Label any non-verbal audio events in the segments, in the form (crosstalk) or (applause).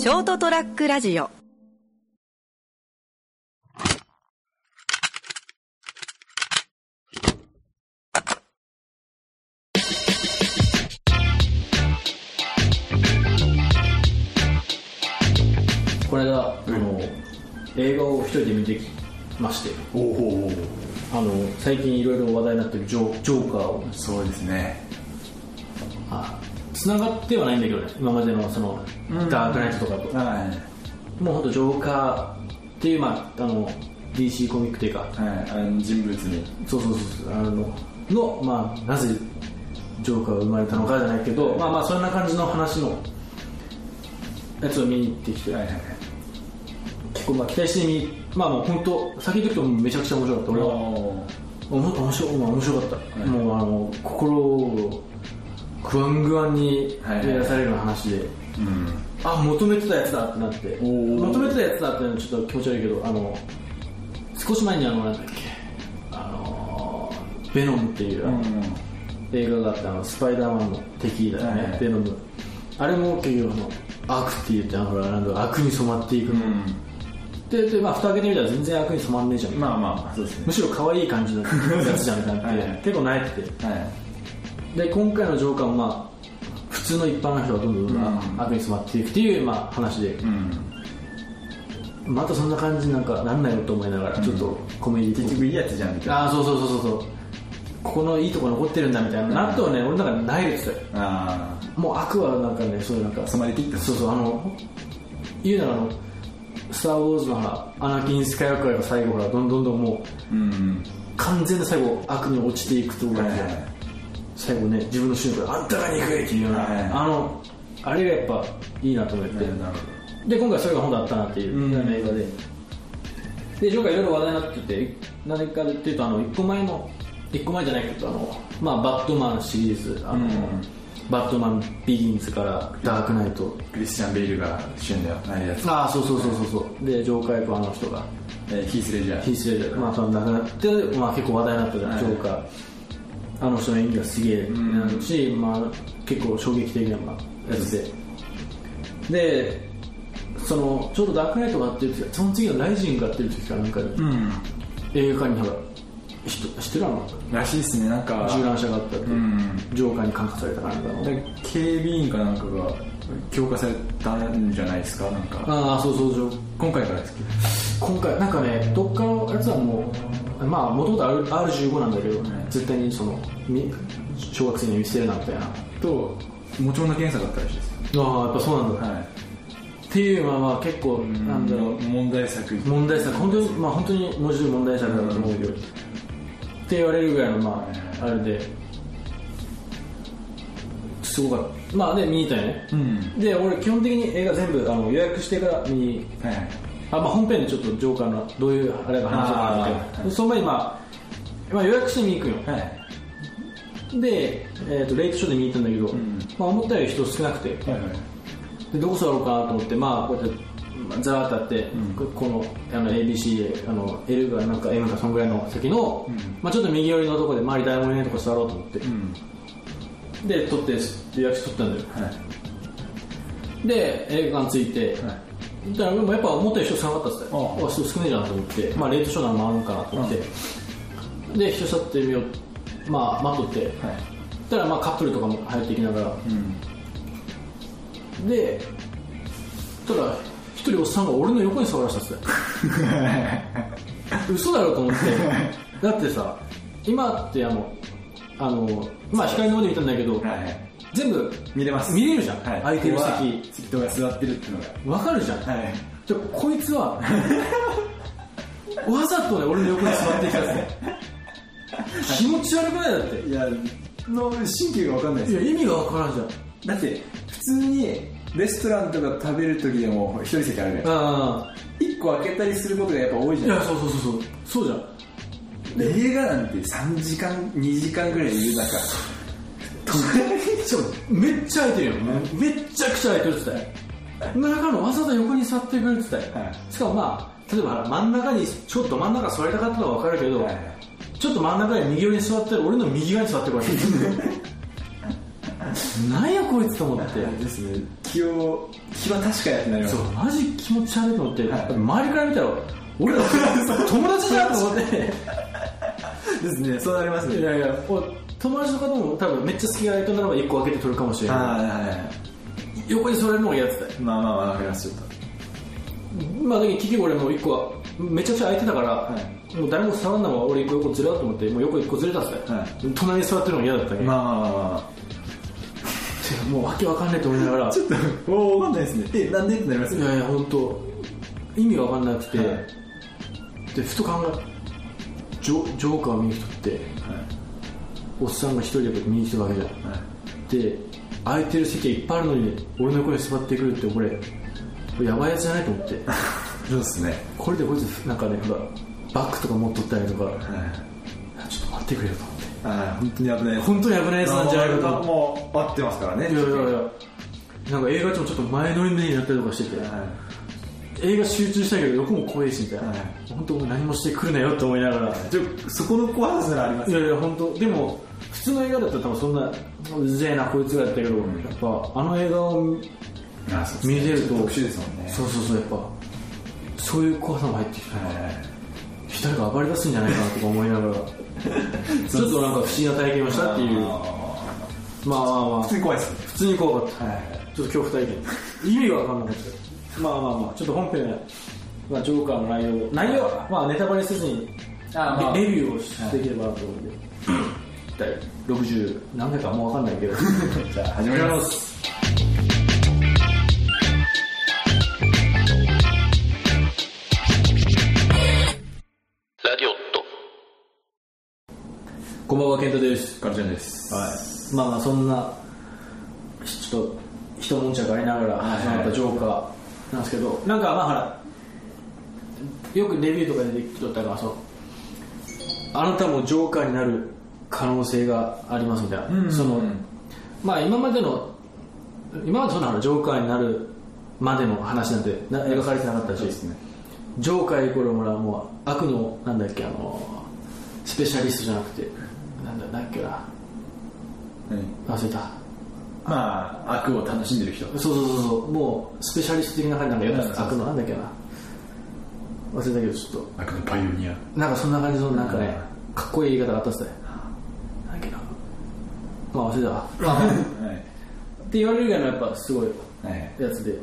ショートトラックラジオ。この間、あの映画を一人で見てきまして。おおあの最近いろいろ話題になってるジョジョーカーを。そうですねつながってはないんだけどね今までのその、ダークナイトとかと。はい。もう本当ジョーカーっていう、まあ、あの DC コミックっていうかはい。あの人物に。そうそうそうそうあのの、まあ、なぜジョーカーが生まれたのかじゃないけど、まあまあそんな感じの話のやつを見に行ってきて、はいはい結構まあ期待してみまあもう本当先言ってくとめちゃくちゃ面白かった。俺は。面白まあ面白かった、い。もうあの心をグワングワンにはいやらされるような話で、うん。あ求めてたやつだってなって。求めてたやつだってのはちょっと気持ち悪いけどあの少し前にあのなんだっけ。あのベノムっていう、あの映画があってあのスパイダーマンの敵だよね、はいベノム。あれも結局あの悪って言ってあのほらなんだ悪に染まっていくの、でで、まあ、蓋開けてみたら全然悪に染まんねえじゃん、まあまあそうですね。むしろ可愛い感じのやつじゃんみたなって、(laughs) はい結構泣いてて。はいで今回のジョーカーもまあ普通の一般の人がどんどんどんどんうん。悪に染まっていくっていう、まあ、話で。うん。またそんな感じになんかなんないのと思いながらちょっとコメディ結局いいやつじゃんみたいな。ああそうそうそうそうそう。ここのいいとこ残ってるんだみたいな。納豆ね俺の中でないですよ。あもう悪はなんかねそういうなんかあ染まりきったそうそうあの言うならあのスター・ウォーズのアナキン・スカイウォーカーが最後ほらどんどんどんもううん。完全な最後悪に落ちていくところが、はいはい最後ね自分の瞬間あんたが憎いっていうような、はい。あのあれがやっぱいいなと思って、で今回それが本当あったなっていう、うん。映画で。でジョーカーいろいろ話題になってて何かでっていうとあの1個前の1個前じゃないけどあの、まあ、バットマンシリーズあの、うん。バットマンビギンズからダークナイト。どクリスチャン・ベイルが主演ではないやつ。ああそうそうそうそうそう。でジョーカー役はあの人が。えーヒース・レジャー。ヒースレジャー。まあその亡くなって、まあ、結構話題になったじゃん、はい。ジョーカーあの人の演技がすげえなるし、まあ、結構衝撃的なまあやつで。でそのちょうどダークナイトがあってる時その次のライジングがあってる時かなんかに、うん。映画館にほら人知ってるあのらしいっすねなんか。銃乱射があったって、うん。ジョーカーに感化されたかなんかので警備員かなんかが強化されたんじゃないですか？なんか。ああそうそうそう。今回からですけど。今回なんかねどっかのやつはもうまあもともと R15 なんだけど、絶対にその小学生には見せるなみたいなと持ち物検査があったらしいですああやっぱそうなんだ、はいっていうまあまあ結構なんだろう問題作問題作本当にまあ本当に文字通り問題作だと思うよ、って言われるぐらいのまああれですごかったまあで見に行ったよね、うんで俺基本的に映画全部あの予約してから見にはいあ、まあ、本編でちょっとジョーカーのどういうあれが話そうかなって、あー。その前に、まあ、まあ予約して見に行くよ。はい。で、えー、とレイトショーで見に行ったんだけど、ん。まあ、思ったより人少なくて。はいはい。でどこ座ろうかなと思ってまあこうやってまあざーっとあって、ここのあの ABC あの L がなんか M かそんぐらいの席の、まあ、ちょっと右寄りのところで周り誰もいないとこ座ろうと思って、うん。で取って予約取ったんだよ。はい。で映画館着いて、はいだからでもやっぱ思ったより人少なかったっすねあ人少ねえじゃんと思って、まあ、レイトショーなのもあるのかなと思って、で人座ってみようまあ待っとって、はい。たらまあカップルとかも入っていきながら。うん。でたら一人おっさんが俺の横に座らせたっすね (laughs) 嘘だろと思って。だってさ今ってあのあのまあ光の方で見たんだけど、はい全部見れます。見れるじゃん、はい。空いてるここは席人が座ってるっていうのが。わかるじゃん、はい。でこいつは。(laughs) わざとね俺の横に座ってきたっすね気持ち悪くないだって。いやの神経が分かんないですいや意味がわからんじゃん。だって普通にレストランとか食べる時でも一人席あるじゃんあ一個開けたりすることがやっぱ多いじゃん。あいやそうそうそうそう。そうじゃん。映画なんて3時間2時間ぐらいいる中めっちゃ空いてるよ、めっちゃくちゃ空いてるっつって。中のわざと横に座ってくれるっつって、はい。しかもまあ例えば真ん中にちょっと真ん中座りたかったのは分かるけど、はいちょっと真ん中に右寄りに座ってる俺の右側に座ってくれるなんやこいつと思って。ですね。気を気は確かやってなります。そうマジ気持ち悪いと思って、はい。周りから見たら俺ら友達じゃんと思って。(laughs) ですね。そうなりますね。いやいや友達の方も多分めっちゃ好きな人ならば1個開けて取るかもしれない。はいはい。はい横に座れるのが嫌だった。よまあまあまあわかりますちょっとまあだけど結局俺もう1個はめちゃくちゃ空いてたから、はもう誰も触んないまま俺1個横ずれだと思ってもう横1個ずれたんですよ、は隣に座ってるのが嫌だったけど、まあまあまあまもうわけわかんないと思いながら。あちょっともうわかんないですね。えなんでってなりますいやいや本当意味が分かんなくて、はいでふと考えジョジョーカーを見に来とっておっさんが一人で見に来てるわけじゃん。はい。はいで空いてる席がいっぱいあるのに俺の横に座ってくるって俺これやばいやつじゃないと思って。(laughs) そうですね。これでこいつなんかねほらバッグとか持っとったりとか。はい。ちょっと待ってくれよと思って。はい。本当に危ない。本当に危ないやつなんじゃないかと。もう合ってますからね。いやいやいや。なんか映画ちょっと前乗りになったりとかしてて、は映画集中したいけど横も怖いしみたいな、はい。本当何もしてくるなよって思いながら、そこの怖さならありますいやいや本当。でも普通の映画だったら多分そんなうぜえなこいつがやったけど、やっぱあの映画を見れると特殊ですもんね。そうそうそうやっぱそういう怖さも入ってきて、はい。はい誰か暴れ出すんじゃないかなとか思いながら。(laughs) ちょっとなんか不思議な体験をしたっていう。まあまあまあ。普通に怖いですね。普通に怖かった、はい。ちょっと恐怖体験。意味が分かんなかったまあまあまあちょっと本編まあ、ジョーカーの内容内容はまあネタバレせずにあまあ。レレビューをしていければなと思う。んで、第60何回かもう分かんないけど。(laughs) じゃあ始まりますこんばんは健太です。カルちゃんです。はい。まあまあそんなちょっと一悶着ありながら始まったジョーカーなんですけどなんかまあほらよくレビューとかで出てきとったからそのあなたもジョーカーになる可能性がありますみたいな、うんそのうん。まあ今までの今までそんなほらジョーカーになるまでの話なんてな描かれてなかったし、ね。ジョーカーイコールほらもう悪のなんだっけあのスペシャリストじゃなくてなんだなんだっけな。うん忘れたまあ悪を楽しんでる人。そうそうそうそう。もうスペシャリスト的な感じなんかやうんった悪のなんだっけな。忘れたけどちょっ悪のパイオニア。となんかそんな感じのなんかねうかっこいい言い方があったっすね。なんだっけな。まあ忘れたわ。はい。て言われる以外のやっぱすごいやつで。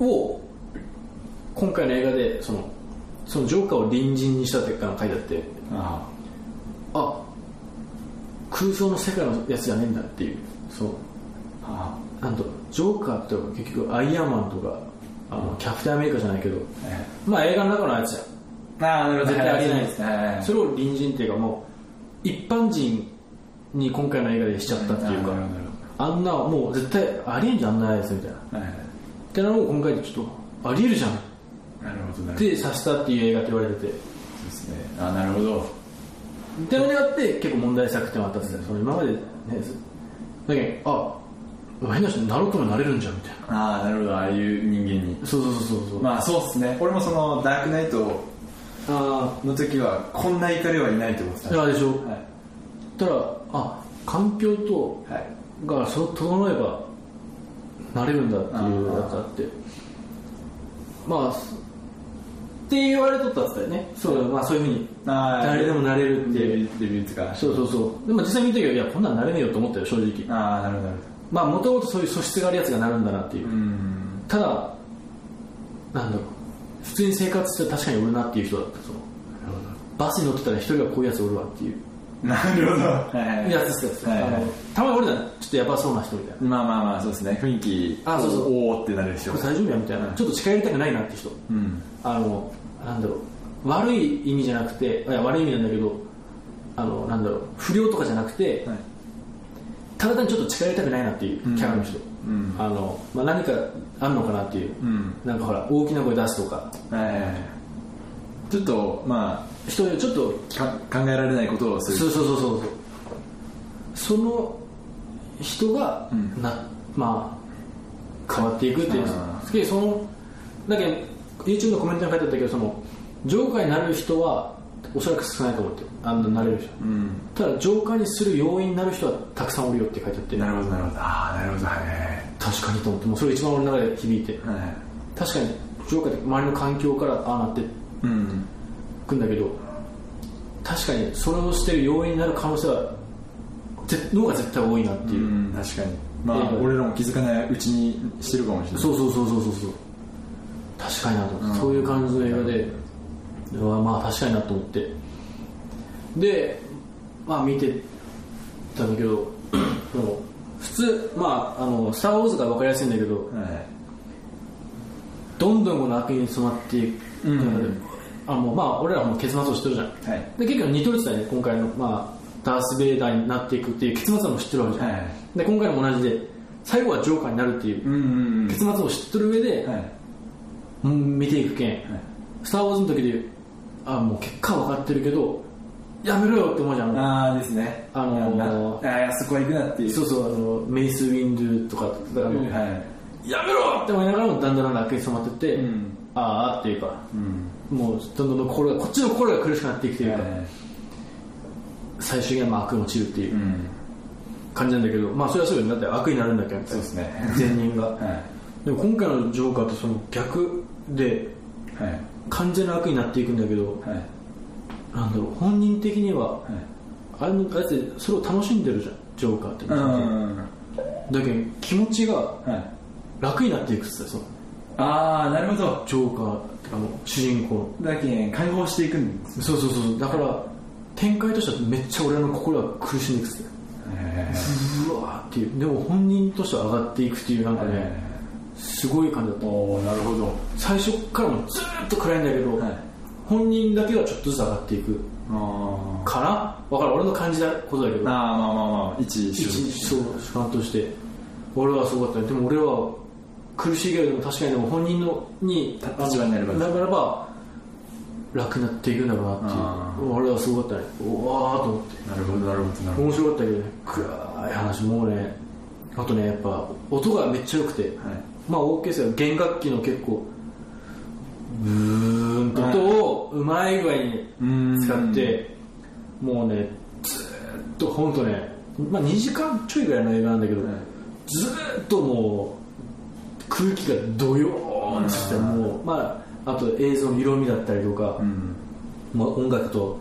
を今回の映画でそのそのジョーカーを隣人にしたって書いてあって。ああ空想の世界のやつじゃねえんだっていう。そう。あなんとジョーカーって結局アイアンマンとかあのキャプテンアメリカじゃないけどはいまあ映画の中のやつじゃんああなるほど。絶対ありえないですね。それを隣人っていうかもう一般人に今回の映画でしちゃったっていうか。あんなもう絶対ありえんじゃんあんなやつみたいな。ってなのを今回でちょっとありえるじゃん。っなるほどなるほど。てさせたっていう映画って言われてて。そうですね。あなるほどってのにあって結構問題作ってのがあったんですよ。その今までねだけどあ変な人になろうともなれるんじゃんみたいな。ああなるほど。ああいう人間に。そうそうそうそう。そう、まあそうですね。俺もそのダークナイトあの時はこんな怒りはいないと思ってたあいやでしょ、はい。たらあ環境とはい。がそ整えばなれるんだっていうやつあって。まあって言われとったっつったよね。そう,、まあ、そういうふうに。誰でもなれるってレビューレビューとか。そうそうそう。でも実際見たけどいやこんなんなれねえよと思ったよ正直。ああなるほど。まあもともとそういう素質があるやつがなるんだなっていう、ただなんだろう。普通に生活して確かにおるなっていう人だったそのバスに乗ってたら一人がこういうやつおるわっていう。なるほど。はいやつですよ、はいはい。たまに俺らちょっとヤバそうな人みたいな。まあまあまあそうですね。雰囲気あそうそう。おおってなるでしょ大丈夫やみたいな。ちょっと近寄りたくないなって人。うんあのなんだろう悪い意味じゃなくていや悪い意味なんだけどあのなんだろう不良とかじゃなくて、はい。ただ単にちょっと近寄りたくないなっていうキャラの人、うん。あのまあ、何かあんのかなっていう、うん。なんかほら大きな声出すとか。ちょっとま人よりちょっと考えられないことをする。そうそうそうそうその人が、うん。なまあ変わっていくっていう。そのだけど YouTube のコメントに書いてあったけどそのジョーカーになる人はおそらく少ないと思ってあんななれる人。うん。ただジョーカーにする要因になる人はたくさんおるよって書いてあって。なるほどなるほど。ああなるほど。はい。確かにと思って。もうそれ一番俺の中で響いて。はい。はい確かにジョーカーって周りの環境からああなってうん。くんだけど確かにそれをしてる要因になる可能性はぜの方が絶対多いなっていう、うん確かに。まあ俺らも気づかないうちにしてるかもしれない。そうそうそうそうそうそう確かになと。思って、うんそういう感じの映画で。うわまあ確かになと思って。でまあ見てたんだけど普通まああの「スター・ウォーズ」が分かりやすいんだけどはい。どんどんこの悪意に染まっていく。うん。あのまあ俺らも結末を知ってるじゃん。はい。で結構似とるってたよね今回の、まあ、ダース・ベイダーになっていくっていう結末も知ってるわけじゃん、はい。で今回も同じで最後はジョーカーになるっていう結末を知ってる上で、はい。うん見ていくけん、スター・ウォーズの時であもう結果は分かってるけどやめろよって思うじゃん。ああですね。あのーなああそこは行くなっていう。そうそうあのメイス・ウィンドゥとかだから、うんはい。やめろって思いながらもだんだんだんだん悪意に染まってって、うん。ああっていうかうん。もうどんどん心がこっちの心が苦しくなっていくというか、はい。最終的にはまあ悪に落ちるっていううん。感じなんだけど、まあそれはそうよだって悪になるんだけ？どそうですね。善人が。(laughs) はでも今回のジョーカーとその逆でいはい。完全な悪になっていくんだけどはい。なんだろう本人的にははい。あれのあれってそれを楽しんでるじゃんジョーカーって、うん。だけど気持ちがはい。楽になっていくっつってその。ああなるほど。ジョーカーってかもう主人公だけん解放していくんですのそうそうそうだから展開としてはめっちゃ俺の心が苦しんでいくっつってうわーっていう。でも本人としては上がっていくっていうなんかねすごい感じだった。おおなるほど。最初からもずーっと暗いんだけど、はい。本人だけはちょっとずつ上がっていく。あかな？分からん俺の感じたことだけど。あまあまあまあまあ一そう主観として。俺はすごかったね。でも俺は苦しいけどでも確かにでも本人のにた立場になれば。ならば楽になっていくんだろうなってあいう俺はすごかったね。うわーと思って。なるほどなるほどなるほ面白かったけどね。暗い話もうね。あとねやっぱ音がめっちゃ良くて、どはいまあオーケストラ弦楽器の結構ブーンと音をうまい具合に使ってもうねずーっと本当ね、まあ、2時間ちょいぐらいの映画なんだけど、はい。ずーっともう空気がドヨーンとしてうん。もう、まあ、あと映像の色味だったりとか、うん。まあ、音楽と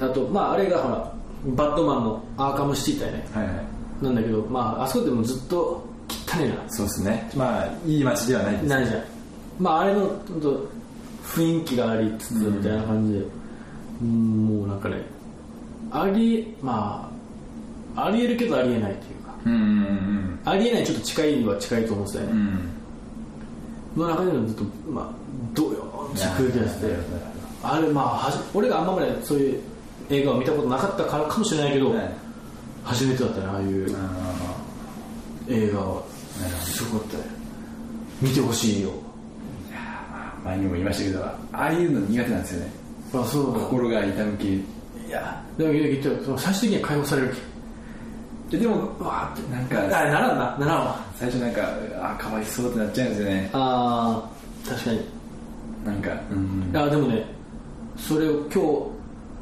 あとまああれがほらバットマンのアーカムシティってね。はいはい。なんだけど、まあ、あそこでもずっとそうですね。まあいい街ではないですないじゃん。まああれのほんと雰囲気がありつつみたいな感じで、うんもうなんかねありまあありえるけどありえないっていうか。うんうんありえないちょっと近いは近いと思ってたよね、うん。うんの中でもずっとまあどうよーって空気がして。いやいやいやあれまあはじ俺があんままでそういう映画を見たことなかったからかもしれないけど、はい。初めてだったねああいうあ映画はすごかったね。見てほしいよ。ー前にも言いましたけどああいうの苦手なんですよね。あそう。だ心が痛む系。いや。でも言った最終的には解放されるででもわーってなんあかならんなならんわ最初なんかあーかわいそうってなっちゃうんですよねあー確かになんかうんあでもねそれを今日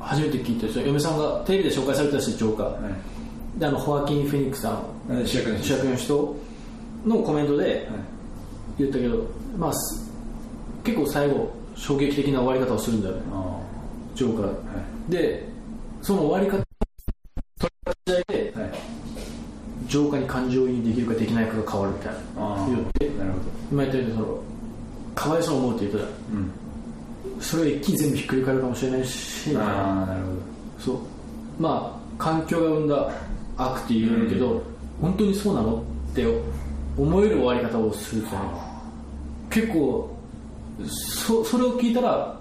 初めて聞いてその嫁さんがテレビで紹介されてたしジョーカーはいであのホアキン・フェニックスさん主役の人のコメントで言ったけど、まあ、す結構最後衝撃的な終わり方をするんだよね。あジョーカー、はでその終わり方取り立ち合いでーはい。ジョーカーに感情移入できるかできないかが変わるみたいな。あ言ってーなるほ今言ったようにそのかわいそうに思うって言ったらどうん。それを一気に全部ひっくり返るかもしれないし。ああなるほそう。まあ環境が生んだ悪って言うけど、本当にそうなの？って思える終わり方をするとね結構そそれを聞いたら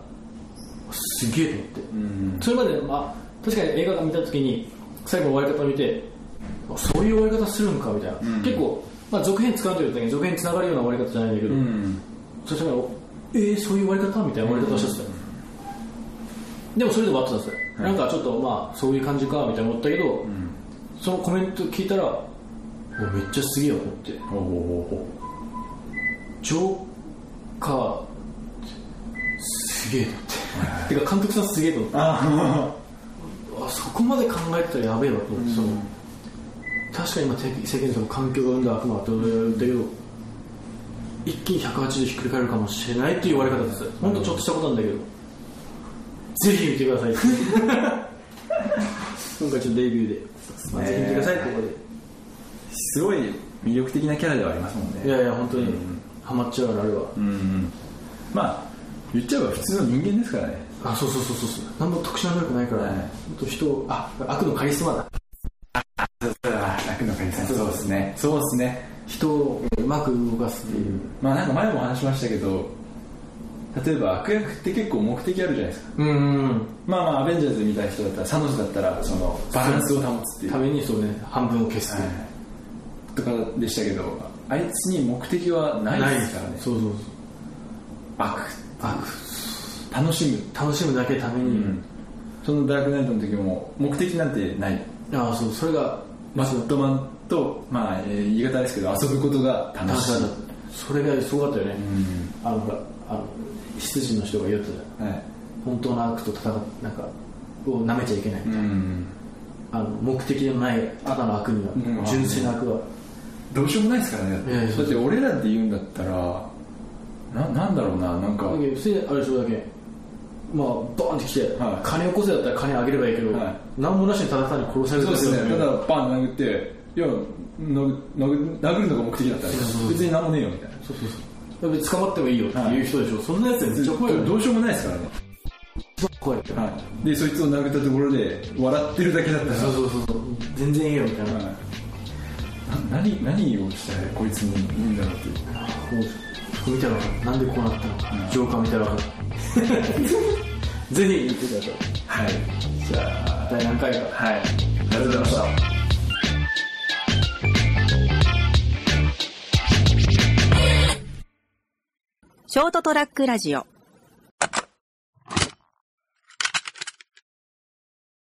すげえと思って。どうん。それまで、まあ、確かに映画を見た時に最後の終わり方を見てあそういう終わり方するんかみたいな、うん。結構、まあ、続編使うと言ったけど続編につながるような終わり方じゃないんだけど、うん。そしたらえー、そういう終わり方みたいな終わり方をしてたよ、でもそれで終わってたんですよ、はいなんかちょっとまあそういう感じかみたいな思ったけど、うん。そのコメント聞いたらおめっちゃすげえよって。ジョーカーすげえと思って。(laughs) てか監督さんすげえと思ってああそこまで考えてたらやべえわと思って、その確かに今て世間でも環境が生んだ悪魔って俺は言ったけど一気に180度ひっくり返るかもしれないっていう言われ方です。本当ちょっとしたことなんだけど、ぜひ見てください (laughs) 今回ちょっとデビューで、まあぜひ見てくださいここすごい魅力的なキャラではありますもんね。でいやいや本当に、うん。ハマっちゃうからあれは。うんうん。まあ言っちゃえば普通の人間ですからね。あそうそうそうそうそう。何も特殊な能力ないから、はい。本当人をあ悪のカリスマだ。楽の神さんそうですね。そうですね。人をうまく動かすっていう、まあなんか前も話しましたけど例えば悪役って結構目的あるじゃないですか。うんうんまあまあアベンジャーズ見た人だったらサノスだったらそのバランスを保つっていう。ためにそうね半分を消す、はいとかでしたけどあいつに目的はないですからね。そうそうそう。悪。悪楽しむ楽しむだけために、そのダークナイトの時も目的なんてない。ああそう。それがマットマンと、まあ、えー言い方ですけど遊ぶことが楽しい。それがすごかったよね、うん。あのほらあの執事の人が言ってた。はい。本当の悪と戦っなんかを舐めちゃいけない、うん。あの目的のないただの悪には、うん。純粋な悪はどうしようもないですからね。だって俺らって言うんだったらななんだろうななんか。だけ？どそれであれでしょだけ。まあボーンって来て、はい。金を起こせだったら金あげればいいけど、はい。何もなしにただ単に殺されるそうですね。だけだただバン殴っていや殴殴殴るのが目的だったら別に何もねえよみたいな。そうそうそう。捕まってもいいよっていう人でしょ、そんなやつめっちゃ怖いどうしようもないですからね、怖いよはい、でそいつを殴ったところで笑ってるだけだったら。そうそうそうそう。全然いいよみたいな、はい。な何何をしたらこいつにいいんだろうっていう。もう見たら分かる。なんでこうなったのか、ジョーカー見たら分かる。(laughs) ぜひ見てください。はい。じゃあ。第何回か。はい。ありがとうございました。ショートトラックラジオ